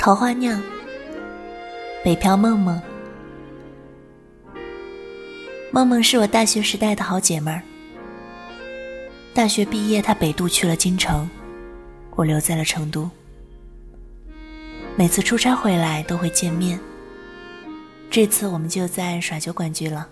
桃花酿，北漂梦梦。梦梦是我大学时代的好姐妹儿。大学毕业，她北渡去了京城，我留在了成都。每次出差回来都会见面。这次我们就在耍酒馆聚了。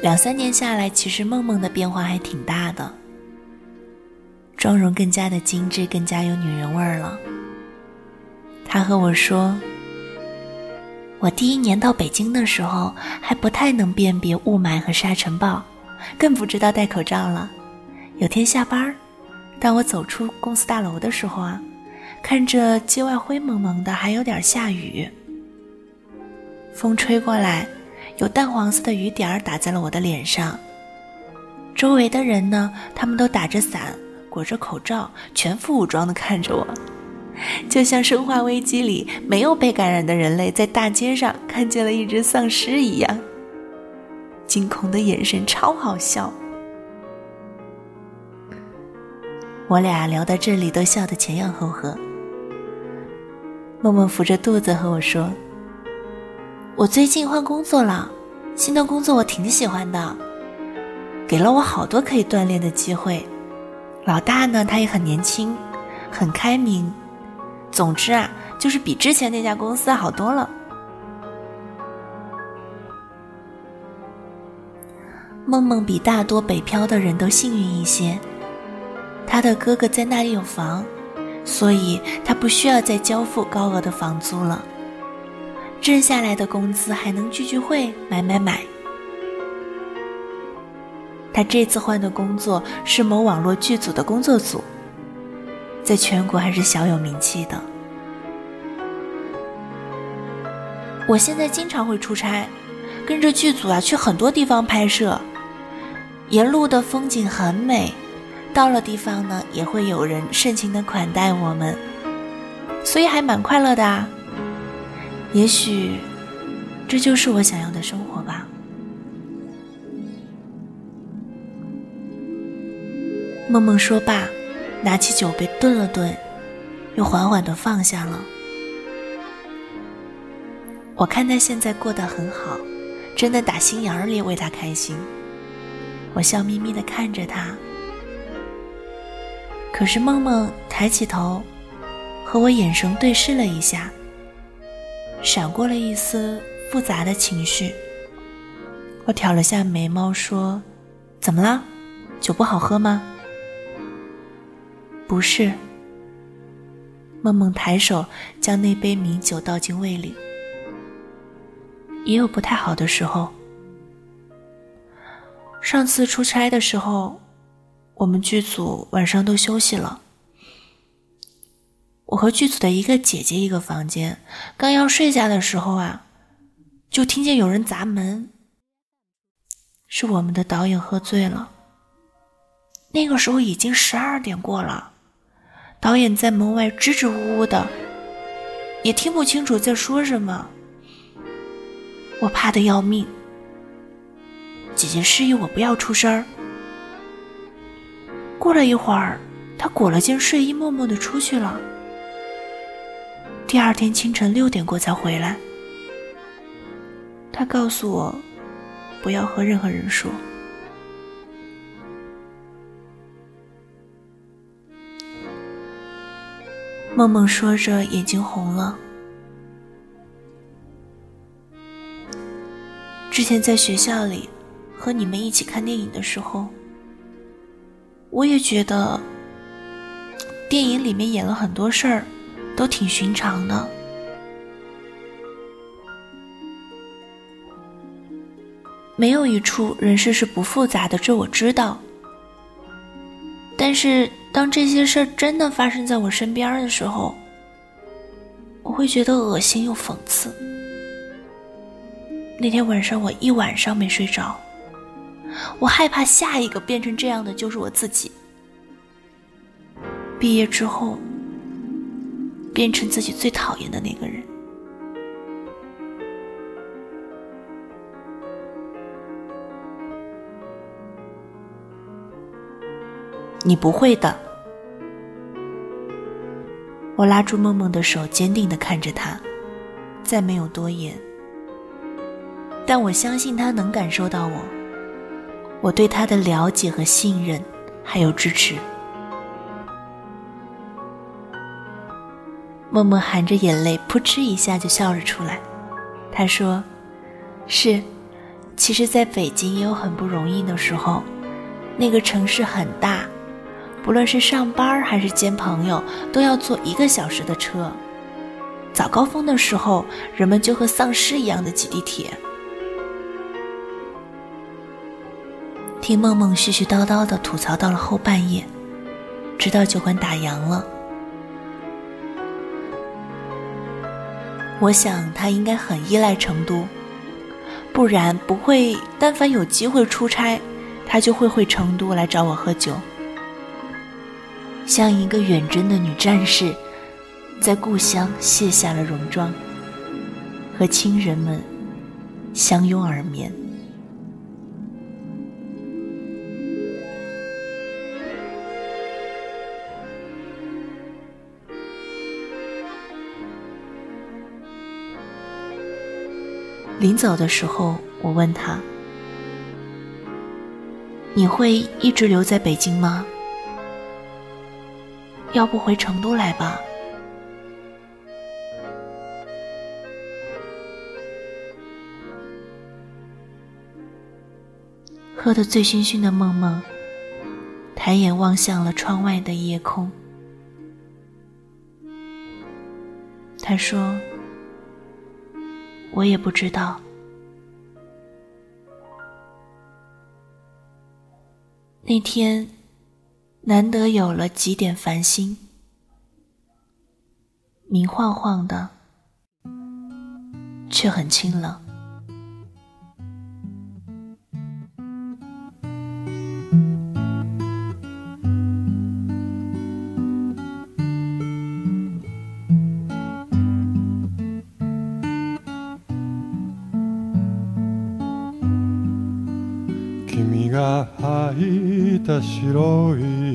两三年下来，其实梦梦的变化还挺大的，妆容更加的精致，更加有女人味儿了。她和我说：“我第一年到北京的时候，还不太能辨别雾霾和沙尘暴，更不知道戴口罩了。有天下班，当我走出公司大楼的时候啊。”看着街外灰蒙蒙的，还有点下雨。风吹过来，有淡黄色的雨点儿打在了我的脸上。周围的人呢，他们都打着伞，裹着口罩，全副武装的看着我，就像《生化危机》里没有被感染的人类在大街上看见了一只丧尸一样，惊恐的眼神超好笑。我俩聊到这里，都笑得前仰后合。梦梦扶着肚子和我说：“我最近换工作了，新的工作我挺喜欢的，给了我好多可以锻炼的机会。老大呢，他也很年轻，很开明。总之啊，就是比之前那家公司好多了。”梦梦比大多北漂的人都幸运一些，他的哥哥在那里有房。所以他不需要再交付高额的房租了，挣下来的工资还能聚聚会、买买买。他这次换的工作是某网络剧组的工作组，在全国还是小有名气的。我现在经常会出差，跟着剧组啊去很多地方拍摄，沿路的风景很美。到了地方呢，也会有人盛情的款待我们，所以还蛮快乐的啊。也许，这就是我想要的生活梦梦说罢，拿起酒杯顿了顿，又缓缓的放下了。我看他现在过得很好，真的打心眼里为他开心。我笑眯眯的看着他。可是梦梦抬起头，和我眼神对视了一下，闪过了一丝复杂的情绪。我挑了下眉毛说：“怎么了？酒不好喝吗？”不是。梦梦抬手将那杯米酒倒进胃里。也有不太好的时候。上次出差的时候。我们剧组晚上都休息了，我和剧组的一个姐姐一个房间，刚要睡下的时候啊，就听见有人砸门。是我们的导演喝醉了。那个时候已经十二点过了，导演在门外支支吾吾的，也听不清楚在说什么。我怕的要命，姐姐示意我不要出声。过了一会儿，他裹了件睡衣，默默的出去了。第二天清晨六点过才回来。他告诉我，不要和任何人说。梦梦说着，眼睛红了。之前在学校里和你们一起看电影的时候。我也觉得，电影里面演了很多事儿，都挺寻常的。没有一处人事是不复杂的，这我知道。但是当这些事儿真的发生在我身边的时候，我会觉得恶心又讽刺。那天晚上我一晚上没睡着。我害怕下一个变成这样的就是我自己。毕业之后，变成自己最讨厌的那个人。你不会的。我拉住梦梦的手，坚定地看着她，再没有多言。但我相信她能感受到我，我对她的了解和信任，还有支持。梦梦含着眼泪，扑哧一下就笑了出来。她说：“是，其实在北京也有很不容易的时候。那个城市很大，不论是上班还是见朋友，都要坐一个小时的车。早高峰的时候，人们就和丧尸一样的挤地铁。”听梦梦絮絮叨叨的吐槽到了后半夜，直到酒馆打烊了。我想他应该很依赖成都，不然不会。但凡有机会出差，他就会回成都来找我喝酒，像一个远征的女战士，在故乡卸下了戎装，和亲人们相拥而眠。临走的时候，我问他：“你会一直留在北京吗？要不回成都来吧？”喝得醉醺醺的梦梦，抬眼望向了窗外的夜空。他说。我也不知道。那天，难得有了几点繁星，明晃晃的，却很清冷。た白い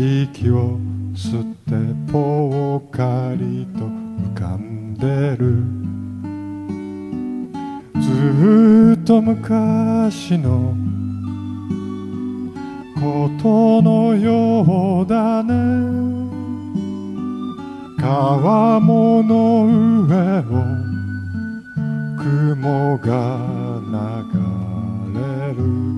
息を吸ってぽっかりと浮かんでる。ずっと昔のことのようだね。川面の上を雲が流れる。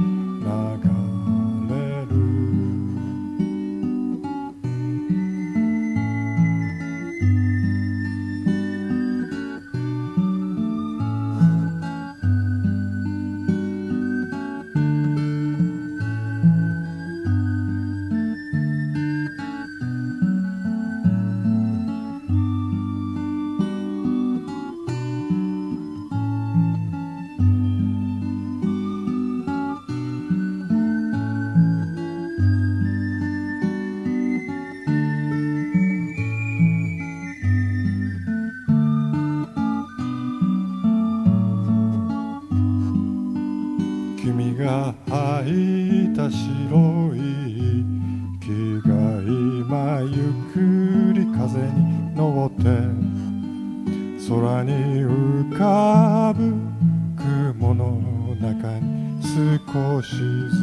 she's